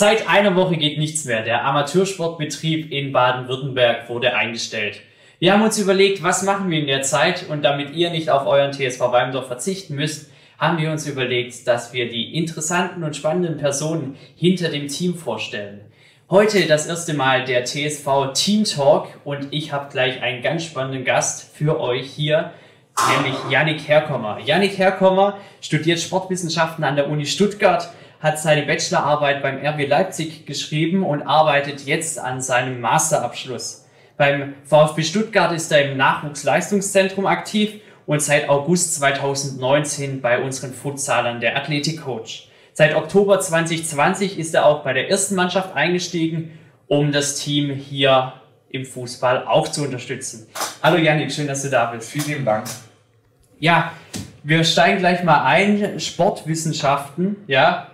Seit einer Woche geht nichts mehr. Der Amateursportbetrieb in Baden-Württemberg wurde eingestellt. Wir haben uns überlegt, was machen wir in der Zeit und damit ihr nicht auf euren TSV Weimdorf verzichten müsst, haben wir uns überlegt, dass wir die interessanten und spannenden Personen hinter dem Team vorstellen. Heute das erste Mal der TSV Team Talk und ich habe gleich einen ganz spannenden Gast für euch hier, nämlich Yannick Herkommer. Yannick Herkommer studiert Sportwissenschaften an der Uni Stuttgart hat seine Bachelorarbeit beim RB Leipzig geschrieben und arbeitet jetzt an seinem Masterabschluss. Beim VfB Stuttgart ist er im Nachwuchsleistungszentrum aktiv und seit August 2019 bei unseren Futsalern der Athletikcoach. Seit Oktober 2020 ist er auch bei der ersten Mannschaft eingestiegen, um das Team hier im Fußball auch zu unterstützen. Hallo Janik, schön, dass du da bist. Vielen lieben Dank. Ja, wir steigen gleich mal ein. Sportwissenschaften, ja,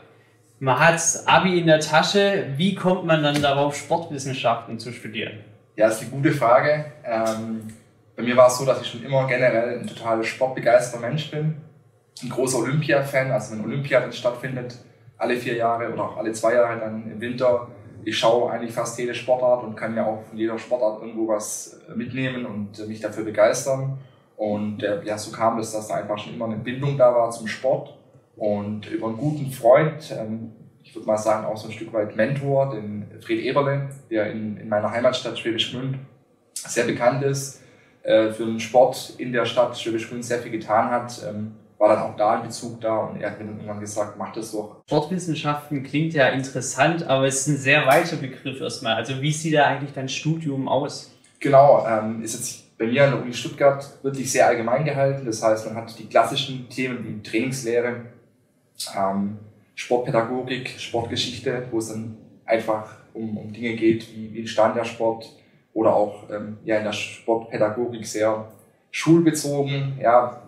man hat Abi in der Tasche. Wie kommt man dann darauf, Sportwissenschaften zu studieren? Ja, das ist eine gute Frage. Ähm, bei mir war es so, dass ich schon immer generell ein total sportbegeisterter Mensch bin. Ein großer Olympia-Fan, also wenn Olympia dann stattfindet, alle vier Jahre oder auch alle zwei Jahre dann im Winter. Ich schaue eigentlich fast jede Sportart und kann ja auch von jeder Sportart irgendwo was mitnehmen und mich dafür begeistern. Und äh, ja, so kam es, dass da einfach schon immer eine Bindung da war zum Sport und über einen guten Freund, ähm, ich würde mal sagen auch so ein Stück weit Mentor, den Fred Eberle, der in, in meiner Heimatstadt Schwäbisch Gmünd sehr bekannt ist, äh, für den Sport in der Stadt Schwäbisch Gmünd sehr viel getan hat, ähm, war dann auch da in Bezug da und er hat mir dann irgendwann gesagt, mach das doch. Sportwissenschaften klingt ja interessant, aber es ist ein sehr weiter Begriff erstmal. Also wie sieht da eigentlich dein Studium aus? Genau, ähm, ist jetzt bei mir an der Uni Stuttgart wirklich sehr allgemein gehalten. Das heißt, man hat die klassischen Themen wie Trainingslehre, ähm, Sportpädagogik, Sportgeschichte, wo es dann einfach um, um Dinge geht, wie, wie entstand der Sport oder auch ähm, ja, in der Sportpädagogik sehr schulbezogen, ja,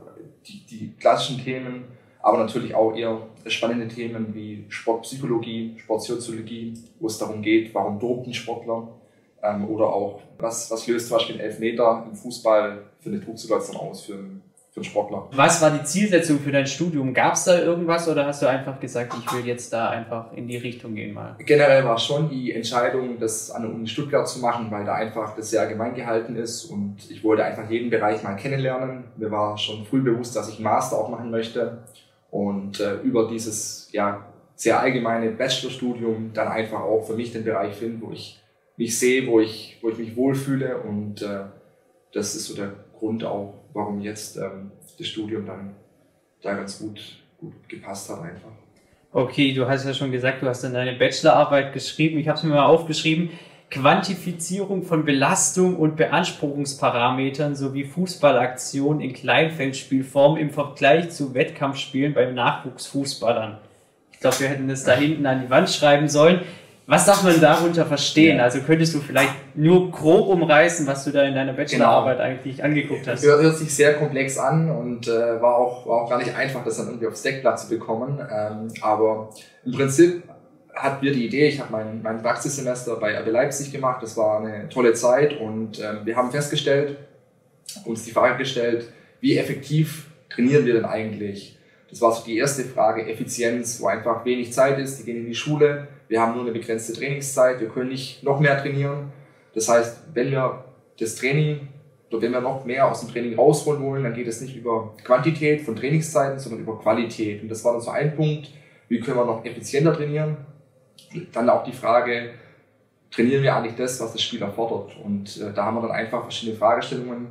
die, die klassischen Themen, aber natürlich auch eher spannende Themen wie Sportpsychologie, Sportsoziologie, wo es darum geht, warum dopen Sportler ähm, oder auch, was, was löst zum Beispiel ein Elfmeter im Fußball für eine Drucksituation aus für einen für einen Sportler. Was war die Zielsetzung für dein Studium? Gab es da irgendwas oder hast du einfach gesagt, ich will jetzt da einfach in die Richtung gehen mal? Generell war schon die Entscheidung, das an der Uni Stuttgart zu machen, weil da einfach das sehr allgemein gehalten ist und ich wollte einfach jeden Bereich mal kennenlernen. Mir war schon früh bewusst, dass ich Master auch machen möchte und äh, über dieses ja, sehr allgemeine Bachelorstudium dann einfach auch für mich den Bereich finden, wo ich mich sehe, wo ich, wo ich mich wohlfühle und äh, das ist so der Grund auch, warum jetzt ähm, das Studium dann da ganz gut, gut gepasst hat einfach. Okay, du hast ja schon gesagt, du hast dann deine Bachelorarbeit geschrieben. Ich habe es mir mal aufgeschrieben. Quantifizierung von Belastung und Beanspruchungsparametern sowie Fußballaktionen in Kleinfeldspielform im Vergleich zu Wettkampfspielen bei Nachwuchsfußballern. Ich glaube, wir hätten das da hinten an die Wand schreiben sollen. Was darf man darunter verstehen? Ja. Also könntest du vielleicht nur grob umreißen, was du da in deiner Bachelorarbeit genau. eigentlich angeguckt hast? Hört, hört sich sehr komplex an und äh, war, auch, war auch gar nicht einfach, das dann irgendwie aufs Deckblatt zu bekommen. Ähm, aber im Prinzip hat wir die Idee, ich habe mein, mein Praxissemester bei RB Leipzig gemacht, das war eine tolle Zeit und ähm, wir haben festgestellt, uns die Frage gestellt, wie effektiv trainieren wir denn eigentlich? Das war so die erste Frage, Effizienz, wo einfach wenig Zeit ist, die gehen in die Schule, wir haben nur eine begrenzte Trainingszeit, wir können nicht noch mehr trainieren. Das heißt, wenn wir das Training oder wenn wir noch mehr aus dem Training rausholen wollen, dann geht es nicht über Quantität von Trainingszeiten, sondern über Qualität. Und das war dann so ein Punkt, wie können wir noch effizienter trainieren. Dann auch die Frage, trainieren wir eigentlich das, was das Spiel erfordert? Und äh, da haben wir dann einfach verschiedene Fragestellungen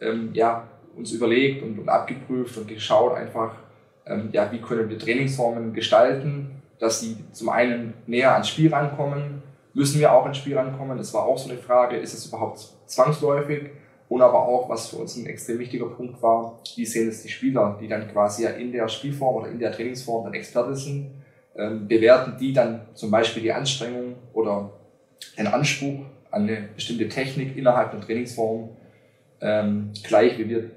ähm, ja, uns überlegt und, und abgeprüft und geschaut einfach, ähm, ja, wie können wir Trainingsformen gestalten, dass sie zum einen näher ans Spiel rankommen, müssen wir auch ins Spiel rankommen. Das war auch so eine Frage, ist es überhaupt zwangsläufig? Und aber auch, was für uns ein extrem wichtiger Punkt war, wie sehen es die Spieler, die dann quasi ja in der Spielform oder in der Trainingsform dann Experte sind, ähm, bewerten die dann zum Beispiel die Anstrengung oder den Anspruch an eine bestimmte Technik innerhalb der Trainingsform ähm, gleich wie wir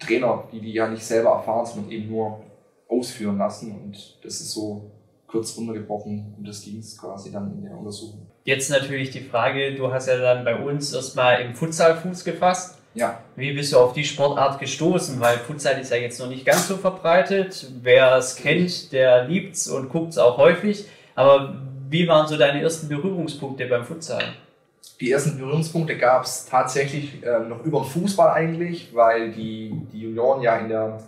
Trainer, die die ja nicht selber erfahren, sondern eben nur ausführen lassen. Und das ist so kurz runtergebrochen und das ging es quasi dann in der Untersuchung. Jetzt natürlich die Frage, du hast ja dann bei uns erstmal im Futsal Fuß gefasst. Ja. Wie bist du auf die Sportart gestoßen? Weil Futsal ist ja jetzt noch nicht ganz so verbreitet. Wer es kennt, der liebt es und guckt es auch häufig. Aber wie waren so deine ersten Berührungspunkte beim Futsal? Die ersten Berührungspunkte gab es tatsächlich äh, noch über den Fußball eigentlich, weil die, die Junioren ja in der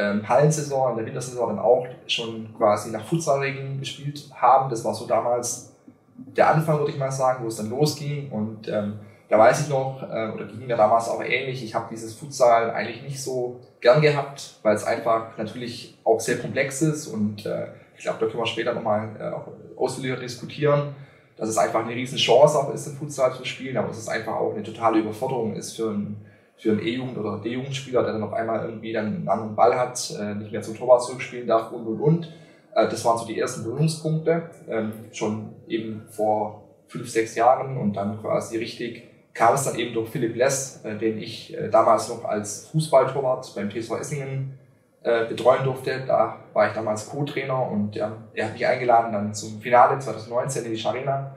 ähm, Hallensaison, in der Wintersaison dann auch schon quasi nach Futsalregeln gespielt haben. Das war so damals der Anfang, würde ich mal sagen, wo es dann losging. Und ähm, da weiß ich noch, äh, oder ging mir damals auch ähnlich, ich habe dieses Futsal eigentlich nicht so gern gehabt, weil es einfach natürlich auch sehr komplex ist und äh, ich glaube, da können wir später nochmal äh, ausführlicher diskutieren, dass es einfach eine riesen Chance auch ist, im Futsal zu spielen, aber dass es einfach auch eine totale Überforderung ist für einen für einen E-Jugend- oder D-Jugendspieler, der dann auf einmal irgendwie dann einen anderen Ball hat, äh, nicht mehr zum Torwart zurückspielen darf und und und. Äh, das waren so die ersten Berührungspunkte, ähm, schon eben vor fünf, sechs Jahren und dann quasi richtig kam es dann eben durch Philipp Less, äh, den ich damals noch als Fußballtorwart beim TSV Essingen betreuen durfte. Da war ich damals Co-Trainer und ja, er hat mich eingeladen dann zum Finale 2019 in die Scharena.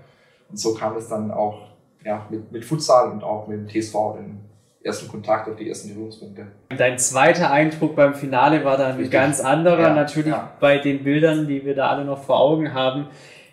Und so kam es dann auch ja, mit, mit Futsal und auch mit dem TSV den ersten Kontakt auf die ersten Berührungspunkte. Dein zweiter Eindruck beim Finale war dann ein ganz anderer, ja, natürlich ja. bei den Bildern, die wir da alle noch vor Augen haben,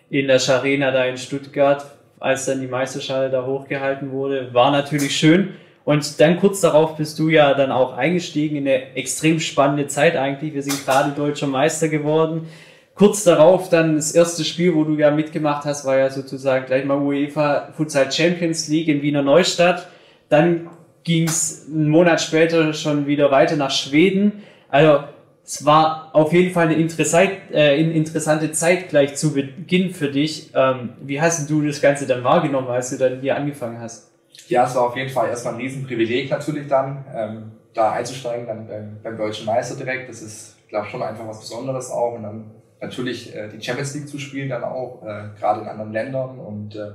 in der Scharena da in Stuttgart, als dann die Meisterschale da hochgehalten wurde, war natürlich schön. Und dann kurz darauf bist du ja dann auch eingestiegen in eine extrem spannende Zeit eigentlich. Wir sind gerade deutscher Meister geworden. Kurz darauf dann das erste Spiel, wo du ja mitgemacht hast, war ja sozusagen gleich mal UEFA Futsal Champions League in Wiener Neustadt. Dann ging es einen Monat später schon wieder weiter nach Schweden. Also es war auf jeden Fall eine äh, interessante Zeit gleich zu Beginn für dich. Ähm, wie hast du das Ganze dann wahrgenommen, als du dann hier angefangen hast? Ja, es war auf jeden Fall erstmal ein Riesenprivileg natürlich dann, ähm, da einzusteigen, dann beim, deutschen Meister direkt. Das ist, glaube ich, schon einfach was Besonderes auch. Und dann natürlich äh, die Champions League zu spielen, dann auch, äh, gerade in anderen Ländern. Und äh,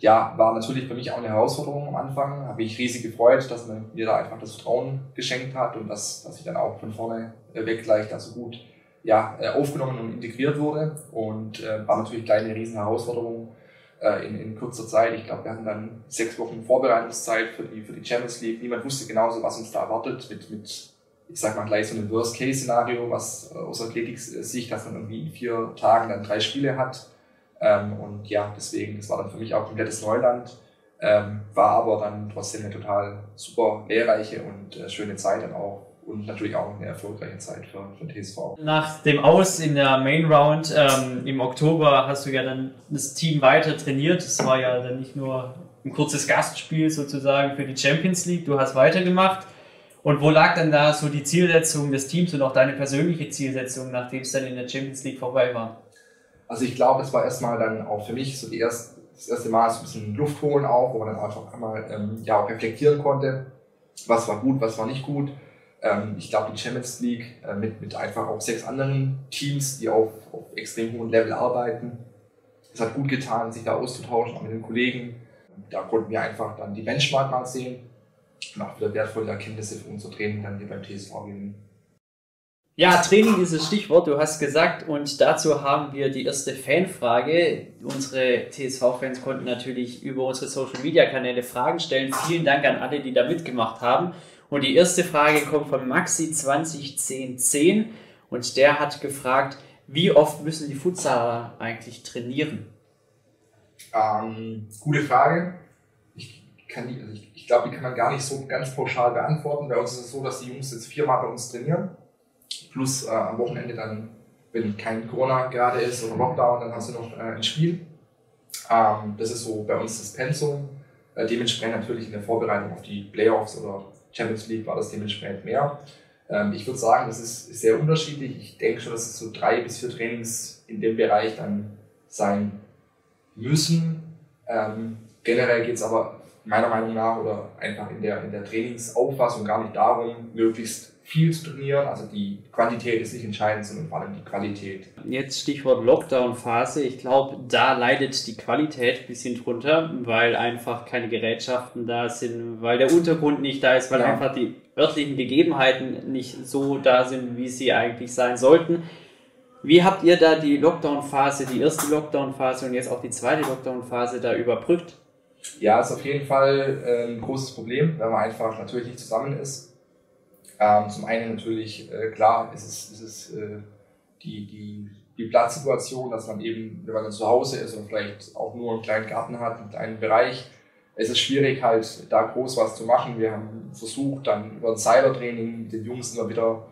ja, war natürlich für mich auch eine Herausforderung am Anfang. Habe mich riesig gefreut, dass man mir da einfach das Vertrauen geschenkt hat und dass, dass ich dann auch von vorne weg gleich da so gut ja, äh, aufgenommen und integriert wurde. Und äh, war natürlich gleich eine riesen Herausforderung äh, in, in kurzer Zeit. Ich glaube, wir hatten dann sechs Wochen Vorbereitungszeit für die, für die Champions League. Niemand wusste genauso, was uns da erwartet mit, mit ich sag mal gleich so einem Worst-Case-Szenario, was äh, aus Athletik-Sicht, dass man irgendwie in vier Tagen dann drei Spiele hat ähm, und ja, deswegen, das war dann für mich auch komplettes Neuland, ähm, war aber dann trotzdem eine total super lehrreiche und äh, schöne Zeit dann auch und natürlich auch eine erfolgreiche Zeit für, für TSV. Nach dem Aus in der Main Round ähm, im Oktober hast du ja dann das Team weiter trainiert. Es war ja dann nicht nur ein kurzes Gastspiel sozusagen für die Champions League, du hast weitergemacht. Und wo lag dann da so die Zielsetzung des Teams und auch deine persönliche Zielsetzung, nachdem es dann in der Champions League vorbei war? Also ich glaube, es war erstmal dann auch für mich so die erste, das erste Mal so ein bisschen Luft holen auch, wo man dann einfach einmal ähm, ja, auch reflektieren konnte, was war gut, was war nicht gut. Ähm, ich glaube, die Champions League äh, mit, mit einfach auch sechs anderen Teams, die auf, auf extrem hohem Level arbeiten, es hat gut getan, sich da auszutauschen, auch mit den Kollegen. Da konnten wir einfach dann die Benchmark mal sehen und auch wieder wertvolle Erkenntnisse für unser Training dann hier beim TSV gewinnen. Ja, Training ist das Stichwort, du hast gesagt, und dazu haben wir die erste Fanfrage. Unsere TSV-Fans konnten natürlich über unsere Social-Media-Kanäle Fragen stellen. Vielen Dank an alle, die da mitgemacht haben. Und die erste Frage kommt von Maxi201010 und der hat gefragt, wie oft müssen die Futsaler eigentlich trainieren? Ähm, gute Frage. Ich, also ich, ich glaube, die kann man gar nicht so ganz pauschal beantworten. Bei uns ist es so, dass die Jungs jetzt viermal bei uns trainieren plus äh, am Wochenende dann, wenn kein Corona gerade ist oder Lockdown, dann hast du noch äh, ein Spiel. Ähm, das ist so bei uns das Pensum. Äh, dementsprechend natürlich in der Vorbereitung auf die Playoffs oder Champions League war das dementsprechend mehr. Ähm, ich würde sagen, das ist, sehr unterschiedlich. Ich denke schon, dass es so drei bis vier Trainings in dem Bereich dann sein müssen. Ähm, generell geht es aber meiner Meinung nach oder einfach in der, in der Trainingsauffassung gar nicht darum, möglichst viel zu trainieren. Also die Quantität ist nicht entscheidend, sondern vor allem die Qualität. Jetzt Stichwort Lockdown-Phase. Ich glaube, da leidet die Qualität ein bisschen drunter, weil einfach keine Gerätschaften da sind, weil der Untergrund nicht da ist, weil ja. einfach die örtlichen Gegebenheiten nicht so da sind, wie sie eigentlich sein sollten. Wie habt ihr da die Lockdown-Phase, die erste Lockdown-Phase und jetzt auch die zweite Lockdown-Phase da überbrückt? Ja, ist auf jeden Fall äh, ein großes Problem, wenn man einfach natürlich nicht zusammen ist ähm, zum einen natürlich, äh, klar, ist es, ist es äh, die, die die Platzsituation, dass man eben, wenn man dann zu Hause ist und vielleicht auch nur einen kleinen Garten hat, einen kleinen Bereich, es ist schwierig halt da groß was zu machen. Wir haben versucht, dann über ein Cybertraining mit den Jungs immer wieder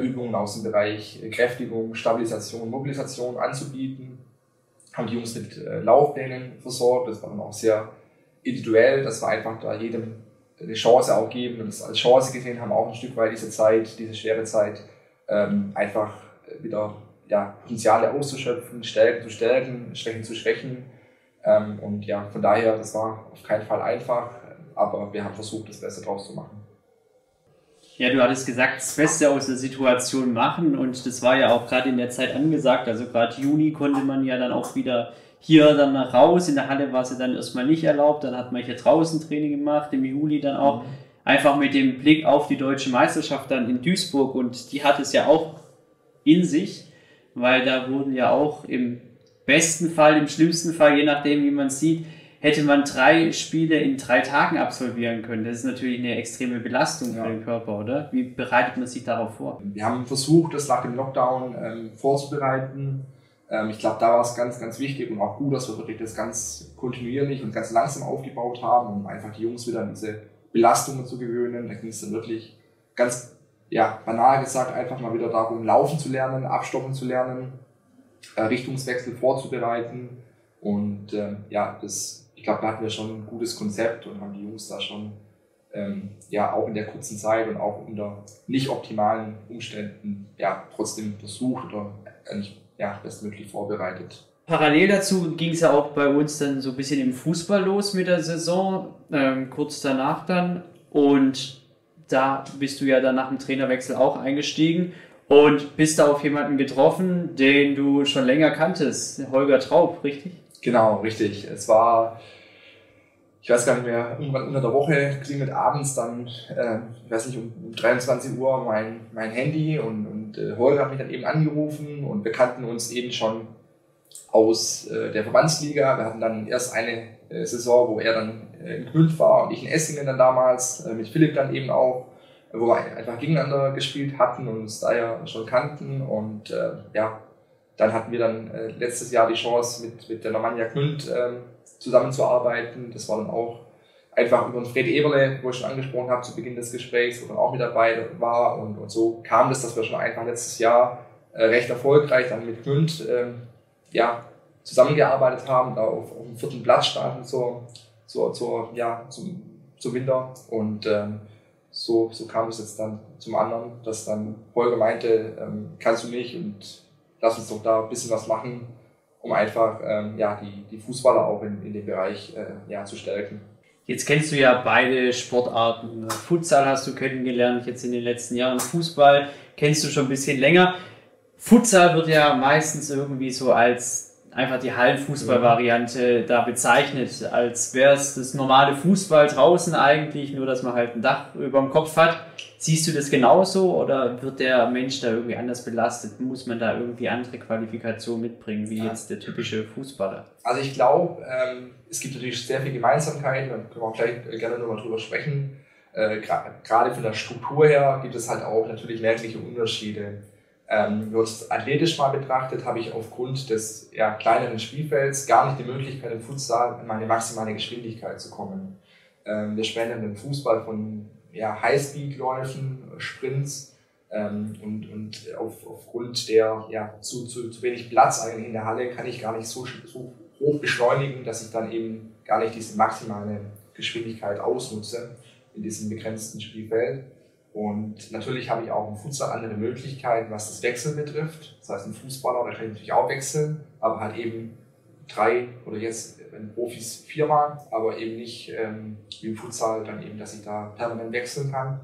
Übungen aus dem Bereich Kräftigung, Stabilisation, Mobilisation anzubieten. Haben die Jungs mit äh, Laufplänen versorgt. Das war dann auch sehr individuell, dass wir einfach da jedem eine Chance auch geben und das als Chance gesehen haben, auch ein Stück weit diese Zeit, diese schwere Zeit, ähm, einfach wieder ja, Potenziale auszuschöpfen, Stärken zu stärken, Schwächen zu schwächen. Ähm, und ja, von daher, das war auf keinen Fall einfach, aber wir haben versucht, das Beste draus zu machen. Ja, du hattest gesagt, das Beste aus der Situation machen und das war ja auch gerade in der Zeit angesagt. Also gerade Juni konnte man ja dann auch wieder hier dann raus. In der Halle war es ja dann erstmal nicht erlaubt. Dann hat man hier draußen Training gemacht, im Juli dann auch. Mhm. Einfach mit dem Blick auf die deutsche Meisterschaft dann in Duisburg und die hat es ja auch in sich, weil da wurden ja auch im besten Fall, im schlimmsten Fall, je nachdem wie man sieht, hätte man drei Spiele in drei Tagen absolvieren können. Das ist natürlich eine extreme Belastung ja. für den Körper, oder? Wie bereitet man sich darauf vor? Wir haben versucht, das nach dem Lockdown ähm, vorzubereiten. Ähm, ich glaube, da war es ganz, ganz wichtig und auch gut, dass wir wirklich das ganz kontinuierlich und ganz langsam aufgebaut haben, um einfach die Jungs wieder an diese Belastungen zu gewöhnen. Da ging es dann wirklich ganz ja, banal gesagt einfach mal wieder darum, laufen zu lernen, abstoppen zu lernen, äh, Richtungswechsel vorzubereiten. Und ähm, ja, das glaube, da hatten wir schon ein gutes Konzept und haben die Jungs da schon ähm, ja auch in der kurzen Zeit und auch unter nicht optimalen Umständen ja trotzdem versucht oder eigentlich ja, bestmöglich vorbereitet. Parallel dazu ging es ja auch bei uns dann so ein bisschen im Fußball los mit der Saison, ähm, kurz danach dann. Und da bist du ja dann nach dem Trainerwechsel auch eingestiegen und bist da auf jemanden getroffen, den du schon länger kanntest, Holger Traub, richtig? Genau, richtig. Es war, ich weiß gar nicht mehr, irgendwann unter der Woche klingelt abends dann, äh, ich weiß nicht, um, um 23 Uhr mein, mein Handy und, und äh, Holger hat mich dann eben angerufen und wir kannten uns eben schon aus äh, der Verbandsliga. Wir hatten dann erst eine äh, Saison, wo er dann äh, in Knüllt war und ich in Essingen dann damals, äh, mit Philipp dann eben auch, wo wir einfach gegeneinander gespielt hatten und uns da ja schon kannten und äh, ja, dann hatten wir dann äh, letztes Jahr die Chance, mit, mit der Normannia Gmünd zusammenzuarbeiten. Das war dann auch einfach über den Fred Eberle, wo ich schon angesprochen habe zu Beginn des Gesprächs, wo dann auch mit dabei war. Und, und so kam das, dass wir schon einfach letztes Jahr äh, recht erfolgreich dann mit Gmünd ähm, ja, zusammengearbeitet haben, da auf, auf dem vierten Platz standen zur, zur, zur, ja, zum, zum Winter. Und ähm, so, so kam es jetzt dann zum anderen, dass dann Holger meinte, ähm, kannst du nicht und lass uns doch da ein bisschen was machen, um einfach ähm, ja, die, die Fußballer auch in, in dem Bereich äh, ja, zu stärken. Jetzt kennst du ja beide Sportarten. Futsal hast du kennengelernt, jetzt in den letzten Jahren. Fußball kennst du schon ein bisschen länger. Futsal wird ja meistens irgendwie so als einfach die Hallenfußballvariante da bezeichnet, als wäre es das normale Fußball draußen eigentlich, nur dass man halt ein Dach über dem Kopf hat. Siehst du das genauso oder wird der Mensch da irgendwie anders belastet? Muss man da irgendwie andere Qualifikationen mitbringen, wie jetzt der typische Fußballer? Also ich glaube, ähm, es gibt natürlich sehr viel Gemeinsamkeiten, da können wir auch gleich gerne nochmal drüber sprechen. Äh, Gerade von der Struktur her gibt es halt auch natürlich merkliche Unterschiede. Ähm, nur athletisch mal betrachtet, habe ich aufgrund des ja, kleineren Spielfelds gar nicht die Möglichkeit, im Futsal an meine maximale Geschwindigkeit zu kommen. Ähm, wir sprechen im Fußball von ja, Highspeed-Läufen, Sprints ähm, und, und auf, aufgrund der ja, zu, zu, zu wenig Platz in der Halle kann ich gar nicht so, so hoch beschleunigen, dass ich dann eben gar nicht diese maximale Geschwindigkeit ausnutze in diesem begrenzten Spielfeld. Und natürlich habe ich auch im Futsal andere Möglichkeiten, was das Wechsel betrifft. Das heißt, ein Fußballer, der kann natürlich auch wechseln, aber halt eben drei oder jetzt wenn Profis viermal, aber eben nicht ähm, wie im Futsal dann eben, dass ich da permanent wechseln kann.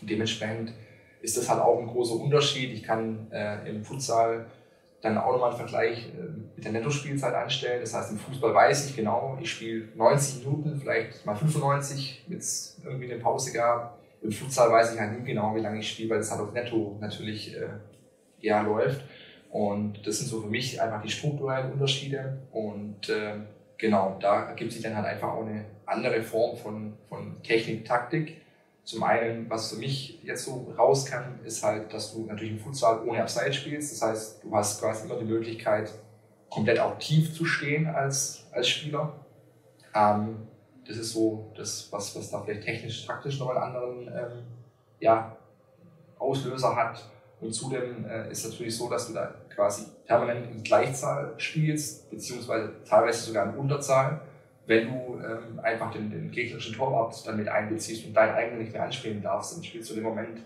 Und dementsprechend ist das halt auch ein großer Unterschied. Ich kann äh, im Futsal dann auch nochmal einen Vergleich äh, mit der Nettospielzeit anstellen. Das heißt, im Fußball weiß ich genau, ich spiele 90 Minuten, vielleicht mal 95, wenn es irgendwie eine Pause gab im Futsal weiß ich halt nie genau, wie lange ich spiele, weil das halt auf Netto natürlich äh, eher läuft. Und das sind so für mich einfach die strukturellen Unterschiede. Und äh, genau, da ergibt sich dann halt einfach auch eine andere Form von, von Technik, Taktik. Zum einen, was für mich jetzt so raus kann, ist halt, dass du natürlich im Futsal ohne Abseits spielst. Das heißt, du hast quasi immer die Möglichkeit, komplett auch tief zu stehen als, als Spieler. Ähm, das ist so das, was, was da vielleicht technisch, taktisch noch einen anderen ähm, ja, Auslöser hat. Und zudem äh, ist natürlich so, dass du da quasi permanent in Gleichzahl spielst, beziehungsweise teilweise sogar in Unterzahl wenn du ähm, einfach den, den gegnerischen Torwart dann mit einbeziehst und deinen eigenen nicht mehr anspielen darfst, dann spielst du im Moment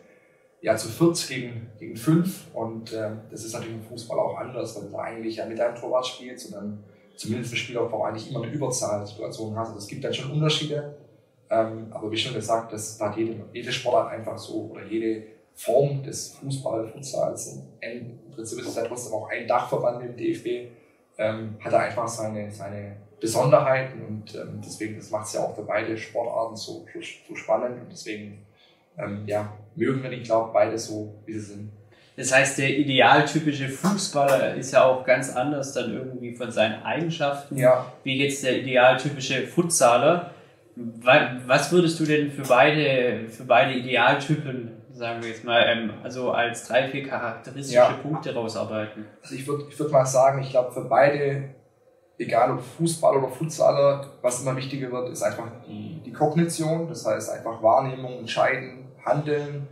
ja zu viert gegen, gegen fünf und ähm, das ist natürlich im Fußball auch anders, weil du da eigentlich ja mit deinem Torwart spielst und dann zumindest im Spielaufbau eigentlich immer eine Überzahlsituation hast. Also es gibt dann schon Unterschiede, ähm, aber wie schon gesagt, das hat jede, jede Sportart einfach so oder jede Form des Fußball, Futsals, im Prinzip ist es ja trotzdem auch ein Dachverband im DFB, ähm, hat er einfach seine, seine Besonderheiten und ähm, deswegen, das macht es ja auch für beide Sportarten so, so, so spannend und deswegen ähm, ja, mögen wir die, glaube beide so, wie sie sind. Das heißt, der idealtypische Fußballer ist ja auch ganz anders dann irgendwie von seinen Eigenschaften. Ja. Wie jetzt der idealtypische Futsaler? Was würdest du denn für beide, für beide Idealtypen, sagen wir jetzt mal, ähm, also als drei, vier charakteristische ja. Punkte rausarbeiten? Also ich würde ich würd mal sagen, ich glaube für beide egal ob Fußball oder Futsaler, was immer wichtiger wird, ist einfach die, die Kognition, das heißt einfach Wahrnehmung, Entscheiden, Handeln.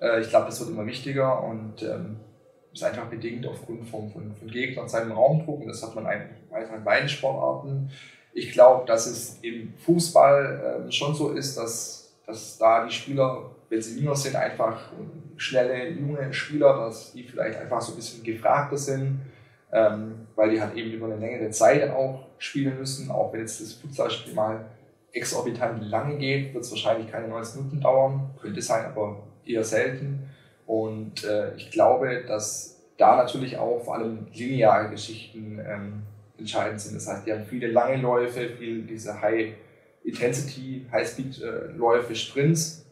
Äh, ich glaube, das wird immer wichtiger und ähm, ist einfach bedingt aufgrund von, von, von Gegnern, seinem Raumdruck und das hat man einfach in beiden Sportarten. Ich glaube, dass es im Fußball äh, schon so ist, dass, dass da die Spieler, wenn sie jünger sind, einfach schnelle, junge Spieler, dass die vielleicht einfach so ein bisschen gefragter sind ähm, weil die halt eben über eine längere Zeit auch spielen müssen. Auch wenn jetzt das Futsalspiel mal exorbitant lange geht, wird es wahrscheinlich keine 90 Minuten dauern. Könnte sein, aber eher selten. Und äh, ich glaube, dass da natürlich auch vor allem lineare Geschichten ähm, entscheidend sind. Das heißt, die haben viele lange Läufe, viel diese High Intensity, High Speed äh, Sprints.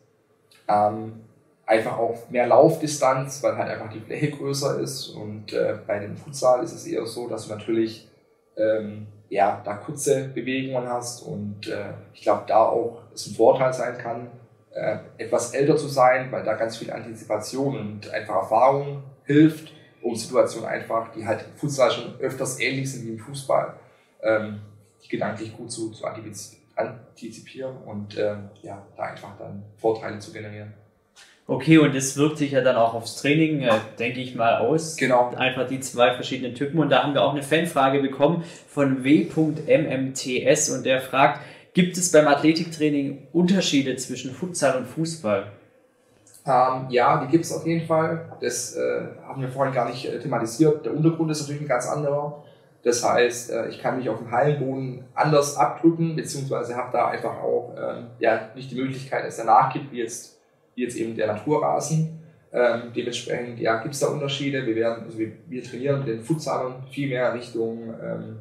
Ähm, einfach auch mehr Laufdistanz, weil halt einfach die Fläche größer ist. Und äh, bei dem Futsal ist es eher so, dass du natürlich ähm, ja, da kurze Bewegungen hast und äh, ich glaube, da auch es ein Vorteil sein kann, äh, etwas älter zu sein, weil da ganz viel Antizipation und einfach Erfahrung hilft, um Situationen einfach, die halt Futsal schon öfters ähnlich sind wie im Fußball, ähm, die gedanklich gut zu, zu antizipieren und äh, ja, da einfach dann Vorteile zu generieren. Okay, und das wirkt sich ja dann auch aufs Training, äh, denke ich mal, aus. Genau. Einfach die zwei verschiedenen Typen. Und da haben wir auch eine Fanfrage bekommen von w.mmts und der fragt, gibt es beim Athletiktraining Unterschiede zwischen Futsal und Fußball? Ähm, ja, die gibt es auf jeden Fall. Das äh, haben wir vorhin gar nicht äh, thematisiert. Der Untergrund ist natürlich ein ganz anderer. Das heißt, äh, ich kann mich auf dem Hallenboden anders abdrücken, beziehungsweise habe da einfach auch ähm, ja, nicht die Möglichkeit, dass er nachgibt, wie jetzt wie jetzt eben der Naturrasen. Ähm, dementsprechend ja, gibt es da Unterschiede. Wir, werden, also wir, wir trainieren den Futsalern viel mehr Richtung ähm,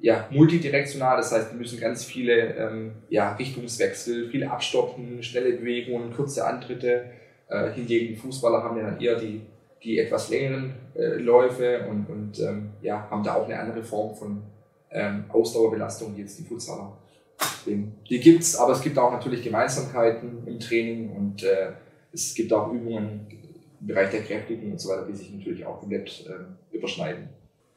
ja, multidirektional, das heißt, wir müssen ganz viele ähm, ja, Richtungswechsel, viele Abstoppen, schnelle Bewegungen, kurze Antritte. Äh, hingegen Fußballer haben ja dann eher die, die etwas längeren äh, Läufe und, und ähm, ja, haben da auch eine andere Form von ähm, Ausdauerbelastung wie jetzt die Futsaler. Die gibt's, aber es gibt auch natürlich Gemeinsamkeiten im Training und äh, es gibt auch Übungen im Bereich der Kräftigung und so weiter, die sich natürlich auch komplett äh, überschneiden.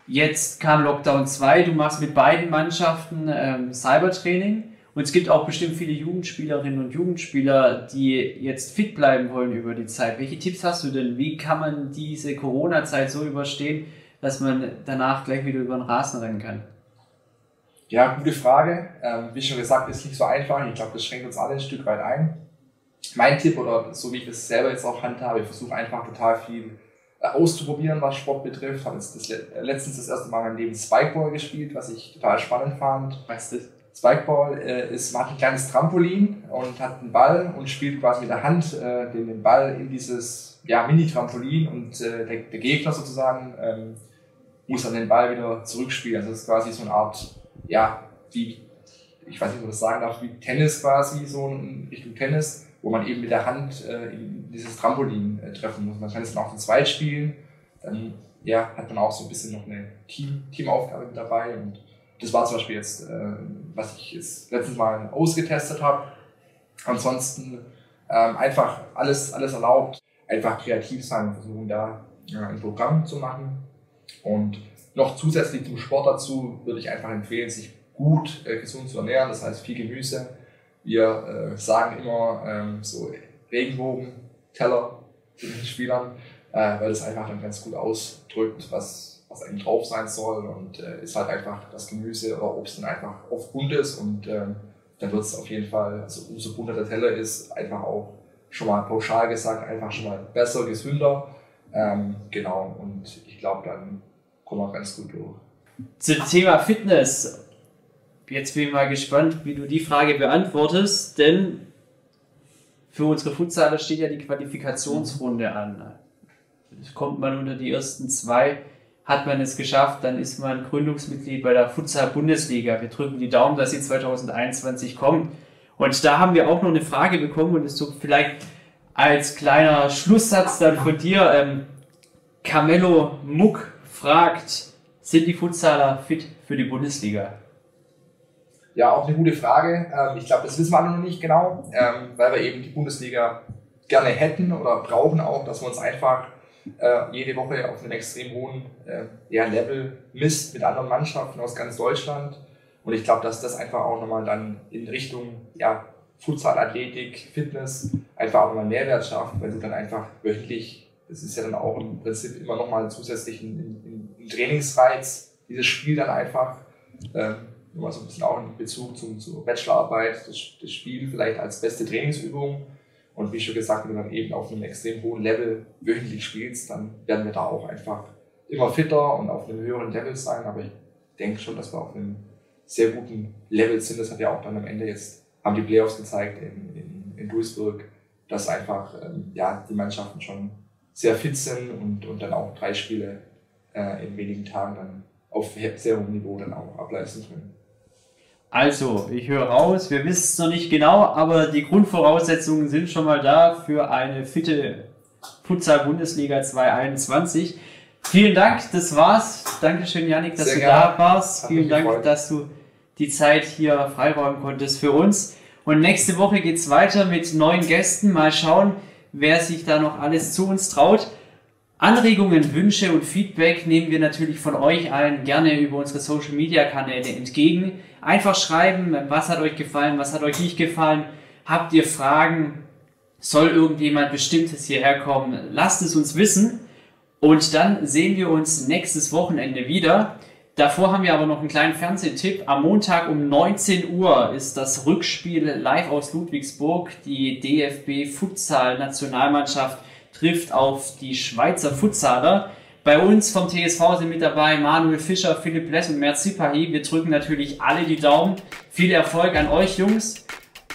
Jetzt kam Lockdown 2, du machst mit beiden Mannschaften ähm, Cybertraining und es gibt auch bestimmt viele Jugendspielerinnen und Jugendspieler, die jetzt fit bleiben wollen über die Zeit. Welche Tipps hast du denn? Wie kann man diese Corona-Zeit so überstehen, dass man danach gleich wieder über den Rasen rennen kann? Ja, gute Frage. Ähm, wie schon gesagt, ist nicht so einfach. Ich glaube, das schränkt uns alle ein Stück weit ein. Mein Tipp oder so wie ich das selber jetzt auch handhabe, ich versuche einfach total viel äh, auszuprobieren, was Sport betrifft. Habe jetzt das, letztens das erste Mal in meinem Leben Spikeball gespielt, was ich total spannend fand. Was ist das? Spikeball äh, ist, man ein kleines Trampolin und hat einen Ball und spielt quasi mit der Hand äh, den, den Ball in dieses ja, Mini-Trampolin und äh, der, der, Gegner sozusagen ähm, muss dann den Ball wieder zurückspielen. Also das ist quasi so eine Art ja, wie, ich weiß nicht, ob man das sagen darf, wie Tennis quasi, so in Richtung Tennis, wo man eben mit der Hand äh, dieses Trampolin äh, treffen muss. Man kann es dann auch zu zweit spielen, dann ja, hat man auch so ein bisschen noch eine Team, Teamaufgabe mit dabei und das war zum Beispiel jetzt, äh, was ich jetzt letztens mal ausgetestet habe. Ansonsten Ähm, einfach alles, alles erlaubt, einfach kreativ sein und versuchen da ja, ein Programm zu machen. Und noch zusätzlich zum Sport dazu würde ich einfach empfehlen, sich gut äh, gesund zu ernähren, das heißt viel Gemüse. Wir äh, sagen immer ähm, so Regenbogen-Teller zu den Spielern, äh, weil das einfach dann ganz gut ausdrückt, was, was eigentlich drauf sein soll und äh, ist halt einfach das Gemüse oder Obst dann einfach oft bunt ist und ähm, dann wird es auf jeden Fall, also umso bunter der Teller ist, einfach auch schon mal pauschal gesagt, einfach schon mal besser, gesünder. Ähm, genau, und ich glaube, dann kommen wir ganz gut durch. Zum Thema Fitness. Jetzt bin ich mal gespannt, wie du die Frage beantwortest, denn für unsere Futsaler steht ja die Qualifikationsrunde an. Kommt man unter die ersten zwei, hat man es geschafft, dann ist man Gründungsmitglied bei der Futsal-Bundesliga. Wir drücken die Daumen, dass sie 2021 kommt. Und da haben wir auch noch eine Frage bekommen und ist so vielleicht als kleiner Schlusssatz dann von dir. Ähm, Carmelo Muck fragt, sind die Futsaler fit für die Bundesliga? Ja, auch eine gute Frage. Ähm, ich glaube, das wissen wir alle noch nicht genau, ähm, weil wir eben die Bundesliga gerne hätten oder brauchen auch, dass wir uns einfach äh, jede Woche auf einem extrem hohen äh, ja, Level misst mit anderen Mannschaften aus ganz Deutschland. Und ich glaube, dass das einfach auch nochmal dann in Richtung ja, Futsal, Athletik, Fitness einfach auch nochmal Mehrwert schafft, weil du dann einfach wöchentlich, das ist ja dann auch im Prinzip immer nochmal zusätzlich ein, ein, Trainingsreiz, dieses Spiel dann einfach, äh, immer so ein bisschen auch in Bezug zum, zur Bachelorarbeit, das, das Spiel vielleicht als beste Trainingsübung und wie schon gesagt, wenn du dann eben auf einem extrem hohen Level wöchentlich spielst, dann werden wir da auch einfach immer fitter und auf einem höheren Level sein. Aber ich denke schon, dass wir auf einem sehr guten Level sind. Das hat ja auch dann am Ende jetzt, haben die Playoffs gezeigt in, in, in Duisburg, dass einfach ähm, ja, die Mannschaften schon sehr fit sind und, und dann auch drei Spiele äh, in wenigen Tagen dann auf sehr hohem Niveau dann auch ableisten können. Also, ich höre raus, wir wissen es noch nicht genau, aber die Grundvoraussetzungen sind schon mal da für eine fitte Futsal-Bundesliga 2021. Vielen Dank, das war's. Dankeschön, Janik, dass Sehr du gerne. da warst. Hat Vielen Dank, gefreut. dass du die Zeit hier freiräumen konntest für uns. Und nächste Woche geht's weiter mit neuen Gästen. Mal schauen, wer sich da noch alles zu uns traut. Anregungen, Wünsche und Feedback nehmen wir natürlich von euch allen gerne über unsere Social Media Kanäle entgegen. Einfach schreiben, was hat euch gefallen, was hat euch nicht gefallen. Habt ihr Fragen? Soll irgendjemand Bestimmtes hierher kommen? Lasst es uns wissen. Und dann sehen wir uns nächstes Wochenende wieder. Davor haben wir aber noch einen kleinen Fernsehtipp. Am Montag um 19 Uhr ist das Rückspiel live aus Ludwigsburg. Die DFB Futsal Nationalmannschaft trifft auf die Schweizer Futsaler. Bei uns vom TSV sind mit dabei Manuel Fischer, Philipp Less und Mert Zipahi. Wir drücken natürlich alle die Daumen. Viel Erfolg an euch Jungs.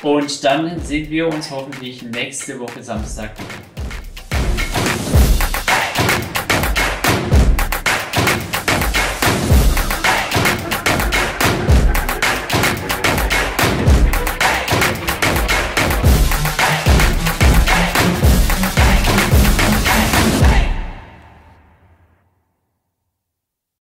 Und dann sehen wir uns hoffentlich nächste Woche Samstag wieder.